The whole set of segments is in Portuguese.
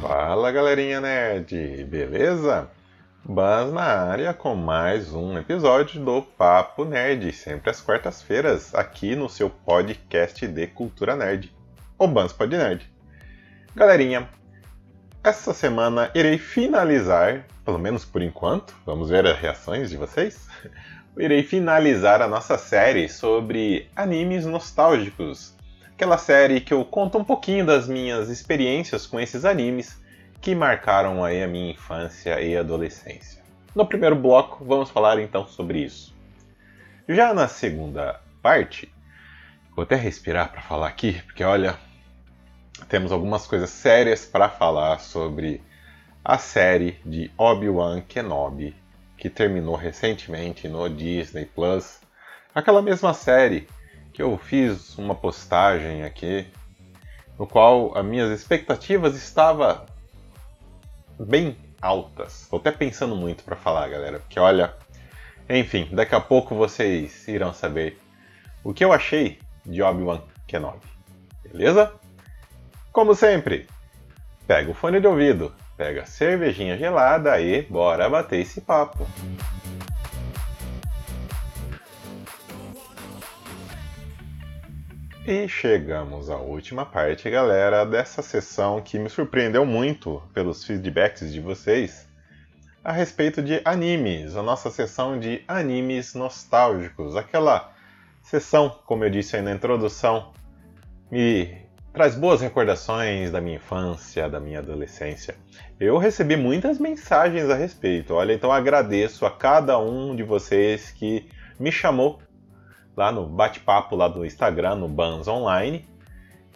Fala galerinha nerd, beleza? Bans na área com mais um episódio do Papo Nerd, sempre às quartas-feiras, aqui no seu podcast de cultura nerd, o Bans Pod Nerd. Galerinha, essa semana irei finalizar, pelo menos por enquanto, vamos ver as reações de vocês. Irei finalizar a nossa série sobre animes nostálgicos aquela série que eu conto um pouquinho das minhas experiências com esses animes que marcaram aí a minha infância e adolescência. No primeiro bloco, vamos falar então sobre isso. Já na segunda parte, vou até respirar para falar aqui, porque olha, temos algumas coisas sérias para falar sobre a série de Obi-Wan Kenobi, que terminou recentemente no Disney Plus. Aquela mesma série que eu fiz uma postagem aqui no qual as minhas expectativas estavam bem altas. Estou até pensando muito para falar, galera, porque olha, enfim, daqui a pouco vocês irão saber o que eu achei de Obi-Wan Kenobi. Beleza? Como sempre, pega o fone de ouvido, pega a cervejinha gelada e bora bater esse papo. E chegamos à última parte, galera, dessa sessão que me surpreendeu muito pelos feedbacks de vocês a respeito de animes, a nossa sessão de animes nostálgicos, aquela sessão, como eu disse aí na introdução, me traz boas recordações da minha infância, da minha adolescência. Eu recebi muitas mensagens a respeito, olha, então agradeço a cada um de vocês que me chamou lá no bate-papo lá do Instagram, no Bans Online,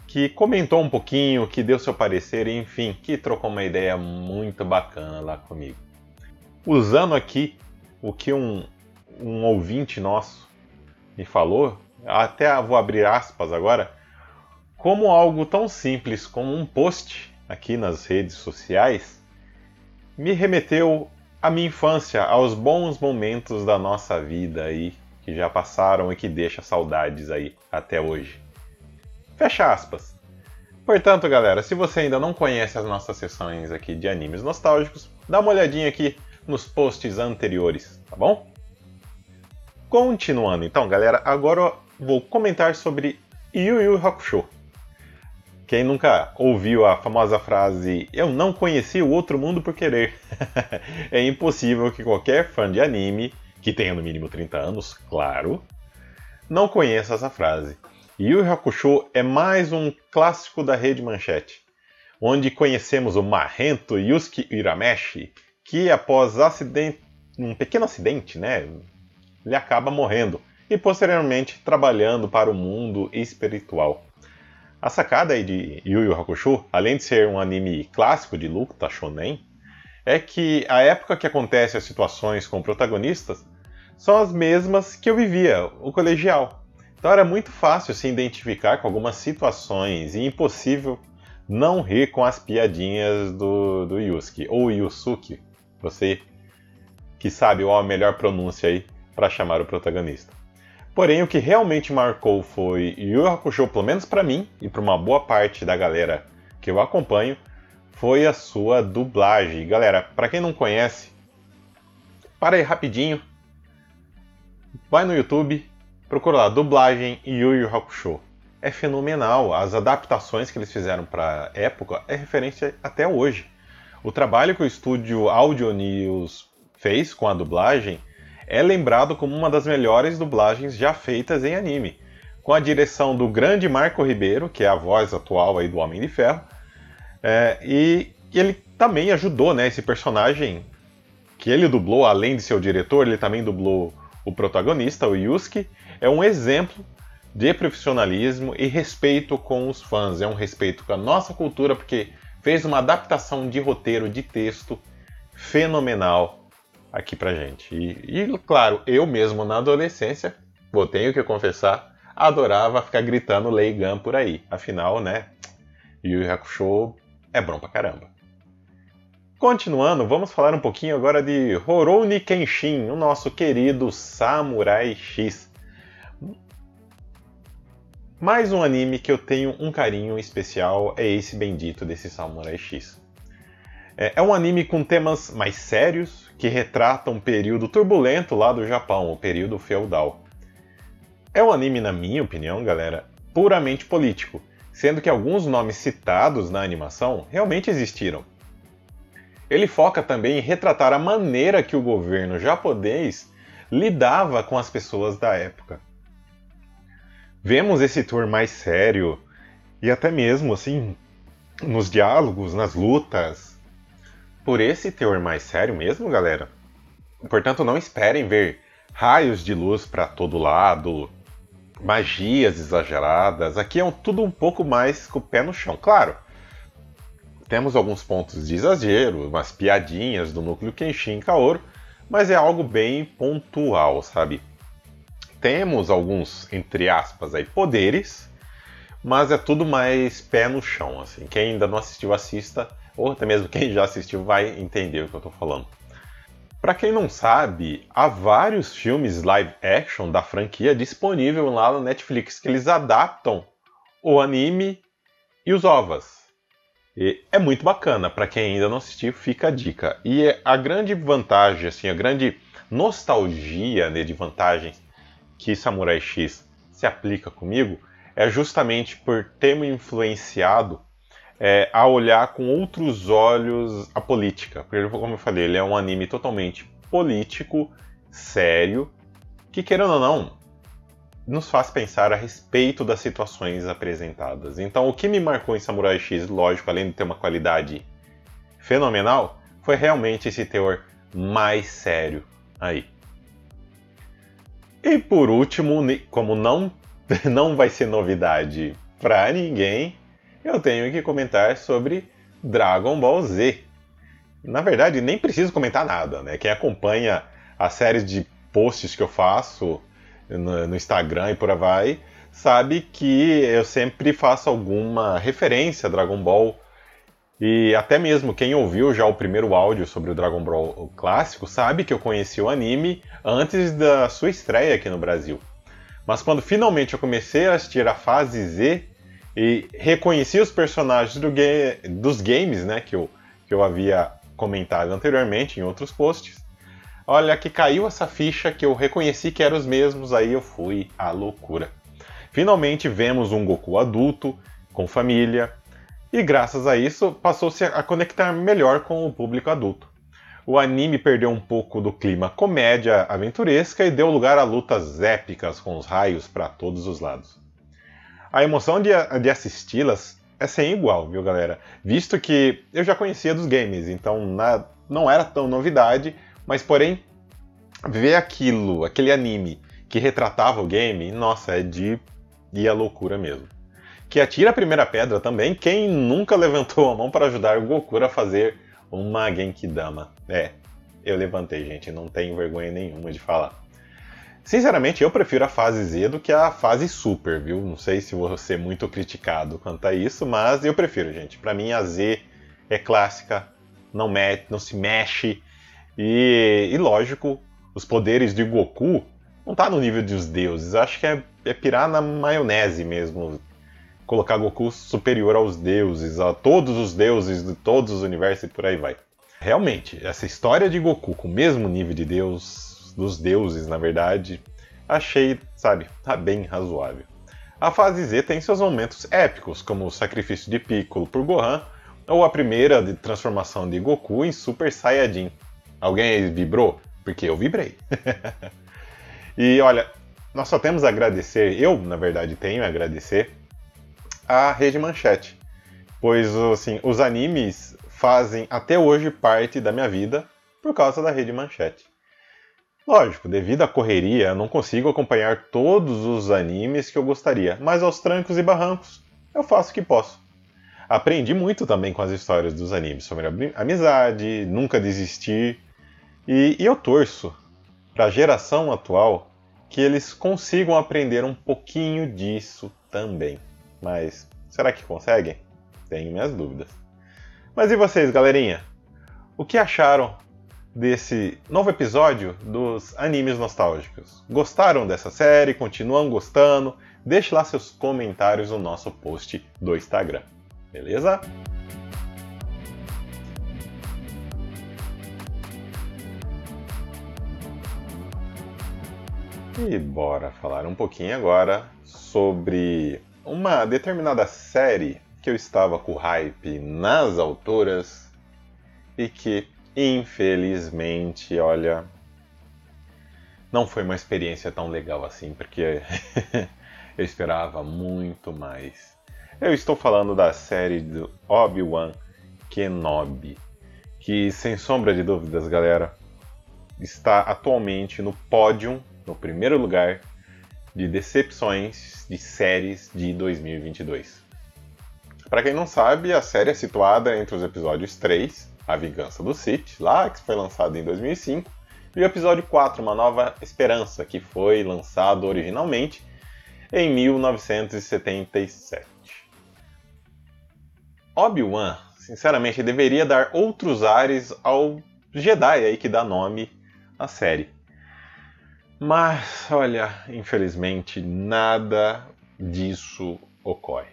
que comentou um pouquinho, que deu seu parecer, enfim, que trocou uma ideia muito bacana lá comigo. Usando aqui o que um, um ouvinte nosso me falou, até vou abrir aspas agora, como algo tão simples como um post aqui nas redes sociais me remeteu à minha infância, aos bons momentos da nossa vida aí que já passaram e que deixa saudades aí até hoje. Fecha aspas. Portanto, galera, se você ainda não conhece as nossas sessões aqui de animes nostálgicos, dá uma olhadinha aqui nos posts anteriores, tá bom? Continuando então, galera, agora vou comentar sobre Yu Yu Hakusho. Quem nunca ouviu a famosa frase Eu não conheci o outro mundo por querer? é impossível que qualquer fã de anime que tenha no mínimo 30 anos, claro, não conheça essa frase. Yu Hakusho é mais um clássico da rede Manchete, onde conhecemos o marrento Yusuke Urameshi, que após acidente, um pequeno acidente, né, ele acaba morrendo e posteriormente trabalhando para o mundo espiritual. A sacada de Yu Yu Hakusho, além de ser um anime clássico de luta shonen, é que a época que acontecem as situações com protagonistas são as mesmas que eu vivia, o colegial. Então era muito fácil se identificar com algumas situações e impossível não rir com as piadinhas do, do Yusuke, ou Yusuke, você que sabe qual a melhor pronúncia aí para chamar o protagonista. Porém, o que realmente marcou foi Yu Hakusho, pelo menos para mim e para uma boa parte da galera que eu acompanho, foi a sua dublagem. Galera, para quem não conhece, para aí rapidinho, vai no YouTube, procura lá dublagem Yu Yu Hakusho. É fenomenal, as adaptações que eles fizeram para época é referência até hoje. O trabalho que o estúdio Audio News fez com a dublagem é lembrado como uma das melhores dublagens já feitas em anime, com a direção do grande Marco Ribeiro, que é a voz atual aí do Homem de Ferro, é, e, e, ele também ajudou, né? Esse personagem que ele dublou, além de ser o diretor, ele também dublou o protagonista, o Yusuke. É um exemplo de profissionalismo e respeito com os fãs. É um respeito com a nossa cultura, porque fez uma adaptação de roteiro, de texto fenomenal aqui pra gente. E, e claro, eu mesmo na adolescência, vou tenho que confessar, adorava ficar gritando Leigan por aí. Afinal, né? Yu Hakusho é bom pra caramba. Continuando, vamos falar um pouquinho agora de Rurouni Kenshin, o nosso querido Samurai X. Mais um anime que eu tenho um carinho especial é esse bendito desse Samurai X. É, é um anime com temas mais sérios que retratam um período turbulento lá do Japão, o período feudal. É um anime, na minha opinião, galera, puramente político, sendo que alguns nomes citados na animação realmente existiram. Ele foca também em retratar a maneira que o governo japonês lidava com as pessoas da época. Vemos esse tour mais sério e até mesmo assim nos diálogos, nas lutas. Por esse teor mais sério mesmo, galera. Portanto, não esperem ver raios de luz para todo lado, magias exageradas. Aqui é um, tudo um pouco mais com o pé no chão. Claro, temos alguns pontos de exagero, umas piadinhas do núcleo Kenshin Kaoru, mas é algo bem pontual, sabe? Temos alguns, entre aspas, aí, poderes, mas é tudo mais pé no chão, assim. Quem ainda não assistiu, assista, ou até mesmo quem já assistiu vai entender o que eu tô falando. Para quem não sabe, há vários filmes live action da franquia disponível lá na Netflix que eles adaptam o anime e os ovas. E é muito bacana, para quem ainda não assistiu, fica a dica. E a grande vantagem, assim, a grande nostalgia né, de vantagens que Samurai X se aplica comigo é justamente por ter me influenciado é, a olhar com outros olhos a política. Porque, como eu falei, ele é um anime totalmente político, sério, que querendo ou não, nos faz pensar a respeito das situações apresentadas. Então, o que me marcou em Samurai X, lógico, além de ter uma qualidade fenomenal, foi realmente esse teor mais sério aí. E por último, como não, não vai ser novidade para ninguém, eu tenho que comentar sobre Dragon Ball Z. Na verdade, nem preciso comentar nada, né? Quem acompanha a série de posts que eu faço no, no Instagram e por aí vai, sabe que eu sempre faço alguma referência a Dragon Ball. E até mesmo quem ouviu já o primeiro áudio sobre o Dragon Ball clássico sabe que eu conheci o anime antes da sua estreia aqui no Brasil. Mas quando finalmente eu comecei a assistir a fase Z, e reconheci os personagens do ga dos games, né, que eu, que eu havia comentado anteriormente em outros posts. Olha que caiu essa ficha que eu reconheci que eram os mesmos, aí eu fui à loucura. Finalmente vemos um Goku adulto, com família, e graças a isso passou-se a conectar melhor com o público adulto. O anime perdeu um pouco do clima comédia aventuresca e deu lugar a lutas épicas com os raios para todos os lados a emoção de, de assisti-las é sem igual, viu, galera? Visto que eu já conhecia dos games, então na, não era tão novidade, mas porém, ver aquilo, aquele anime que retratava o game, nossa, é de ir à loucura mesmo. Que atira a primeira pedra também, quem nunca levantou a mão para ajudar o Goku a fazer uma Genkidama. É, eu levantei, gente, não tenho vergonha nenhuma de falar. Sinceramente, eu prefiro a fase Z do que a fase Super, viu? Não sei se vou ser muito criticado quanto a isso, mas eu prefiro, gente. Para mim, a Z é clássica, não, me não se mexe. E, e, lógico, os poderes de Goku não tá no nível dos deuses. Acho que é, é pirar na maionese mesmo. Colocar Goku superior aos deuses, a todos os deuses de todos os universos e por aí vai. Realmente, essa história de Goku com o mesmo nível de Deus dos deuses, na verdade, achei, sabe, tá bem razoável. A fase Z tem seus momentos épicos, como o sacrifício de Piccolo por Gohan, ou a primeira de transformação de Goku em Super Saiyajin. Alguém vibrou? Porque eu vibrei. e olha, nós só temos a agradecer, eu na verdade tenho a agradecer, a Rede Manchete. Pois assim, os animes fazem até hoje parte da minha vida por causa da Rede Manchete. Lógico, devido à correria, eu não consigo acompanhar todos os animes que eu gostaria, mas aos trancos e barrancos, eu faço o que posso. Aprendi muito também com as histórias dos animes sobre amizade, nunca desistir, e, e eu torço para a geração atual que eles consigam aprender um pouquinho disso também. Mas será que conseguem? Tenho minhas dúvidas. Mas e vocês, galerinha? O que acharam desse novo episódio dos Animes Nostálgicos. Gostaram dessa série? Continuam gostando? Deixe lá seus comentários no nosso post do Instagram, beleza? E bora falar um pouquinho agora sobre uma determinada série que eu estava com hype nas autoras e que infelizmente, olha, não foi uma experiência tão legal assim, porque eu esperava muito mais. Eu estou falando da série do Obi-Wan Kenobi, que sem sombra de dúvidas, galera, está atualmente no pódio, no primeiro lugar de decepções de séries de 2022. Para quem não sabe, a série é situada entre os episódios 3, A Vingança do Sith, lá que foi lançado em 2005, e o episódio 4, Uma Nova Esperança, que foi lançado originalmente em 1977. Obi-Wan, sinceramente, deveria dar outros ares ao Jedi aí que dá nome à série. Mas, olha, infelizmente, nada disso ocorre.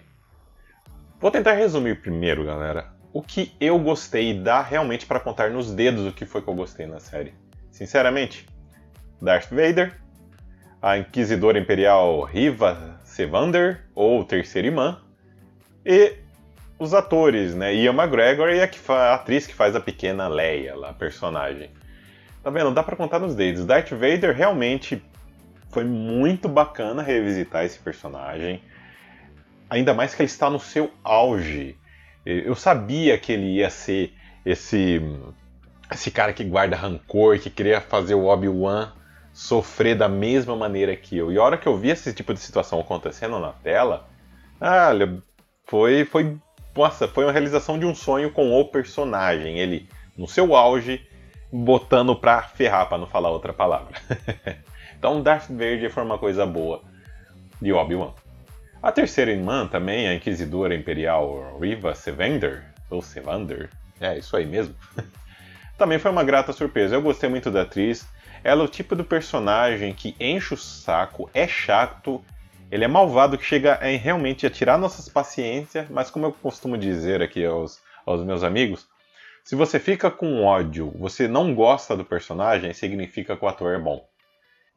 Vou tentar resumir primeiro, galera, o que eu gostei dá realmente para contar nos dedos o que foi que eu gostei na série. Sinceramente, Darth Vader, a Inquisidora Imperial Riva Sevander, ou Terceira Irmã, e os atores, né? Ian McGregor e a, a atriz que faz a pequena Leia, a personagem. Tá vendo? Dá para contar nos dedos. Darth Vader realmente foi muito bacana revisitar esse personagem. Ainda mais que ele está no seu auge. Eu sabia que ele ia ser esse esse cara que guarda rancor, que queria fazer o Obi-Wan sofrer da mesma maneira que eu. E a hora que eu vi esse tipo de situação acontecendo na tela, ah, foi foi nossa, foi uma realização de um sonho com o personagem. Ele no seu auge, botando pra ferrar, para não falar outra palavra. então Darth Vader foi uma coisa boa de Obi-Wan. A terceira irmã também, a Inquisidora Imperial Riva Sevander, ou Sevander, é isso aí mesmo. também foi uma grata surpresa. Eu gostei muito da atriz. Ela é o tipo do personagem que enche o saco, é chato, ele é malvado que chega a realmente a tirar nossas paciências, mas como eu costumo dizer aqui aos, aos meus amigos, se você fica com ódio, você não gosta do personagem, significa que o ator é bom.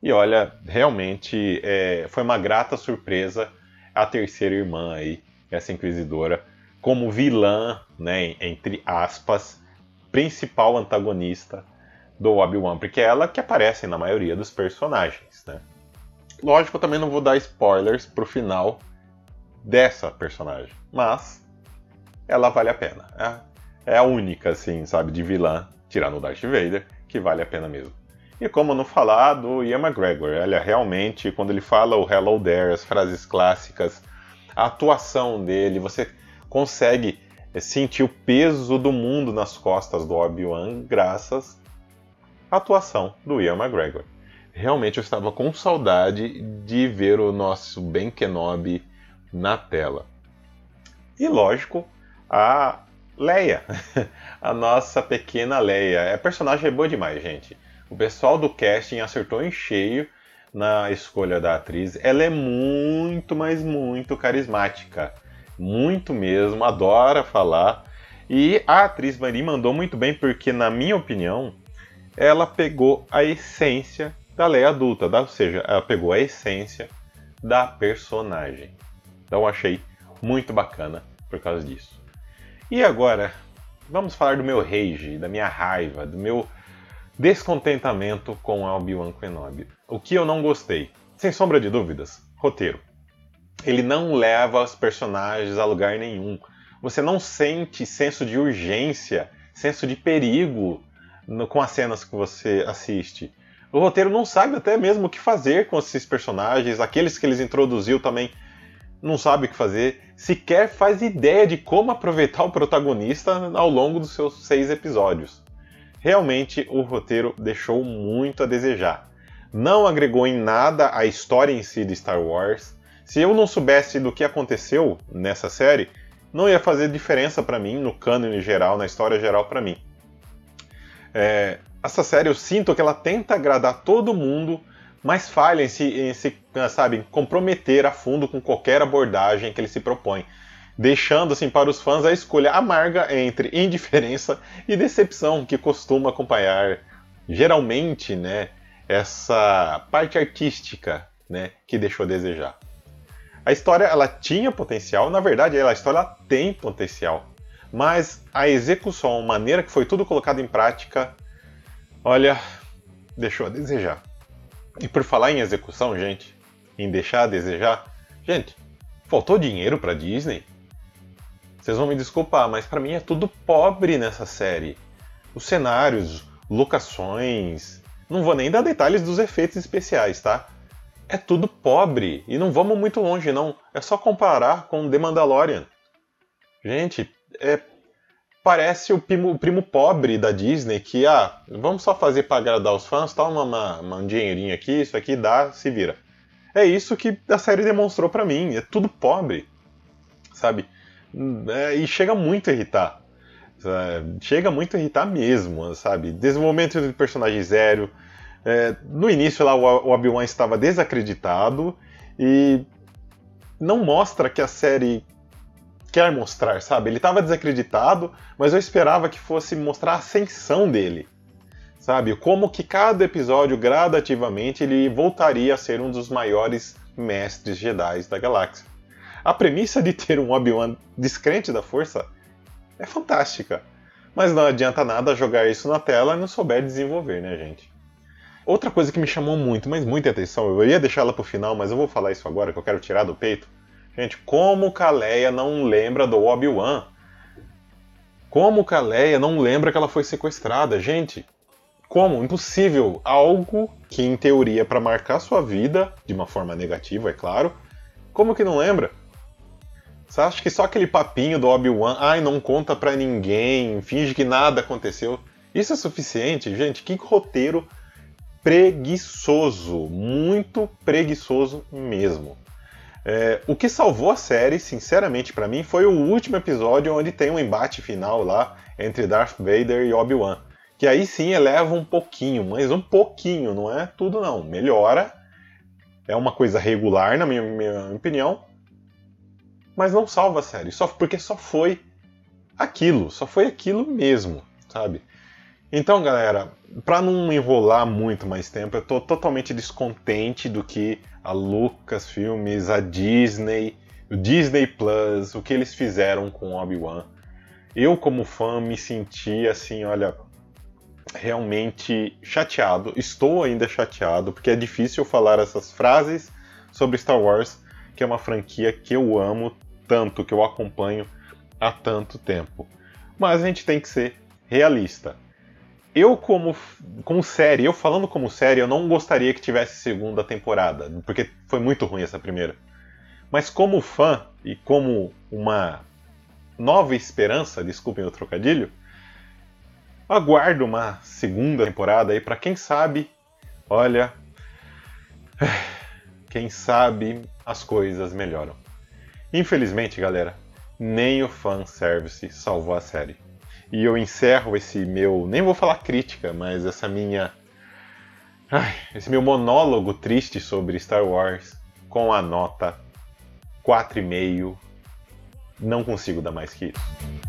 E olha, realmente é, foi uma grata surpresa a terceira irmã aí, essa inquisidora, como vilã, né, entre aspas, principal antagonista do Obi-Wan, porque é ela que aparece na maioria dos personagens, né? Lógico, eu também não vou dar spoilers pro final dessa personagem, mas ela vale a pena. É, é a única, assim, sabe, de vilã, tirando o Darth Vader, que vale a pena mesmo. E como não falar do Ian McGregor, é realmente, quando ele fala o Hello There, as frases clássicas, a atuação dele, você consegue sentir o peso do mundo nas costas do Obi-Wan graças à atuação do Ian McGregor. Realmente eu estava com saudade de ver o nosso Ben Kenobi na tela. E lógico, a Leia, a nossa pequena Leia. A personagem é boa demais, gente. O pessoal do casting acertou em cheio na escolha da atriz. Ela é muito, mas muito carismática. Muito mesmo, adora falar. E a atriz Mari mandou muito bem, porque, na minha opinião, ela pegou a essência da Leia adulta, ou seja, ela pegou a essência da personagem. Então achei muito bacana por causa disso. E agora, vamos falar do meu rage, da minha raiva, do meu descontentamento com Obi-Wan Kenobi. O que eu não gostei? Sem sombra de dúvidas, roteiro. Ele não leva os personagens a lugar nenhum. Você não sente senso de urgência, senso de perigo no, com as cenas que você assiste. O roteiro não sabe até mesmo o que fazer com esses personagens, aqueles que eles introduziu também não sabe o que fazer, sequer faz ideia de como aproveitar o protagonista ao longo dos seus seis episódios realmente o roteiro deixou muito a desejar. Não agregou em nada à história em si de Star Wars. Se eu não soubesse do que aconteceu nessa série, não ia fazer diferença para mim no cânone geral, na história geral para mim. É, essa série eu sinto que ela tenta agradar todo mundo, mas falha em se, em se sabe, comprometer a fundo com qualquer abordagem que ele se propõe deixando assim para os fãs a escolha amarga entre indiferença e decepção que costuma acompanhar geralmente, né, essa parte artística, né, que deixou a desejar. A história ela tinha potencial, na verdade a história tem potencial, mas a execução, a maneira que foi tudo colocado em prática, olha, deixou a desejar. E por falar em execução, gente, em deixar a desejar, gente, faltou dinheiro para Disney? Vocês vão me desculpar, mas para mim é tudo pobre nessa série. Os cenários, locações, não vou nem dar detalhes dos efeitos especiais, tá? É tudo pobre e não vamos muito longe não. É só comparar com The Mandalorian. Gente, é parece o primo, o primo, pobre da Disney que, ah, vamos só fazer para agradar os fãs, toma uma, uma, um dinheirinho aqui, isso aqui dá, se vira. É isso que a série demonstrou para mim, é tudo pobre, sabe? É, e chega muito a irritar. Chega muito a irritar mesmo, sabe? Desenvolvimento de personagem zero. É, no início lá o Obi-Wan estava desacreditado e não mostra que a série quer mostrar, sabe? Ele estava desacreditado, mas eu esperava que fosse mostrar a ascensão dele, sabe? Como que cada episódio, gradativamente, ele voltaria a ser um dos maiores mestres Jedi da galáxia. A premissa de ter um Obi-Wan descrente da força é fantástica, mas não adianta nada jogar isso na tela e não souber desenvolver, né, gente? Outra coisa que me chamou muito, mas muita atenção, eu ia deixar ela pro final, mas eu vou falar isso agora que eu quero tirar do peito Gente, como Kaleia não lembra do Obi-Wan? Como Kaleia não lembra que ela foi sequestrada? Gente, como? Impossível. Algo que, em teoria, é para marcar sua vida, de uma forma negativa, é claro. Como que não lembra? Você acha que só aquele papinho do Obi-Wan, ai, não conta pra ninguém, finge que nada aconteceu. Isso é suficiente? Gente, que roteiro preguiçoso. Muito preguiçoso mesmo. É, o que salvou a série, sinceramente, para mim, foi o último episódio onde tem um embate final lá entre Darth Vader e Obi-Wan. Que aí sim eleva um pouquinho, mas um pouquinho, não é tudo não. Melhora. É uma coisa regular, na minha, minha opinião. Mas não salva a série. Só, porque só foi aquilo. Só foi aquilo mesmo, sabe? Então, galera, para não enrolar muito mais tempo, eu tô totalmente descontente do que a Lucasfilmes, a Disney, o Disney Plus, o que eles fizeram com Obi-Wan. Eu, como fã, me senti assim, olha, realmente chateado. Estou ainda chateado, porque é difícil falar essas frases sobre Star Wars, que é uma franquia que eu amo tanto, que eu acompanho há tanto tempo. Mas a gente tem que ser realista eu como, como série, eu falando como série, eu não gostaria que tivesse segunda temporada, porque foi muito ruim essa primeira. Mas como fã e como uma nova esperança, desculpem o trocadilho, aguardo uma segunda temporada aí para quem sabe, olha, quem sabe as coisas melhoram. Infelizmente, galera, nem o fan service salvou a série. E eu encerro esse meu, nem vou falar crítica, mas essa minha. Ai, esse meu monólogo triste sobre Star Wars com a nota 4,5. Não consigo dar mais que isso.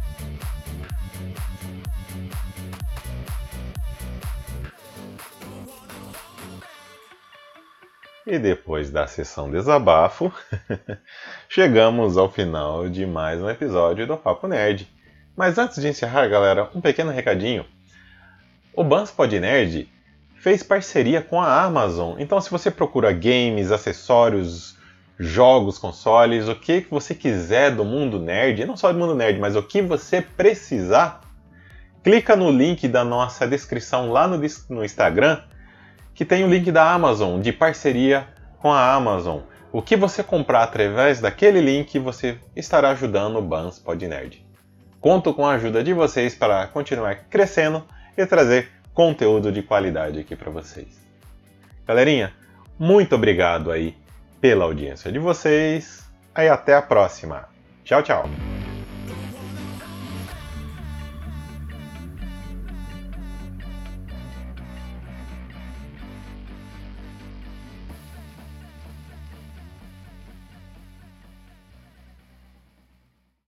E depois da sessão desabafo, chegamos ao final de mais um episódio do Papo Nerd. Mas antes de encerrar, galera, um pequeno recadinho. O Banspod Nerd fez parceria com a Amazon. Então, se você procura games, acessórios, jogos, consoles, o que você quiser do mundo nerd, não só do mundo nerd, mas o que você precisar, clica no link da nossa descrição lá no, no Instagram, que tem o link da Amazon, de parceria com a Amazon. O que você comprar através daquele link, você estará ajudando o Bans Pod Nerd. Conto com a ajuda de vocês para continuar crescendo e trazer conteúdo de qualidade aqui para vocês. Galerinha, muito obrigado aí pela audiência de vocês. Aí até a próxima. Tchau, tchau.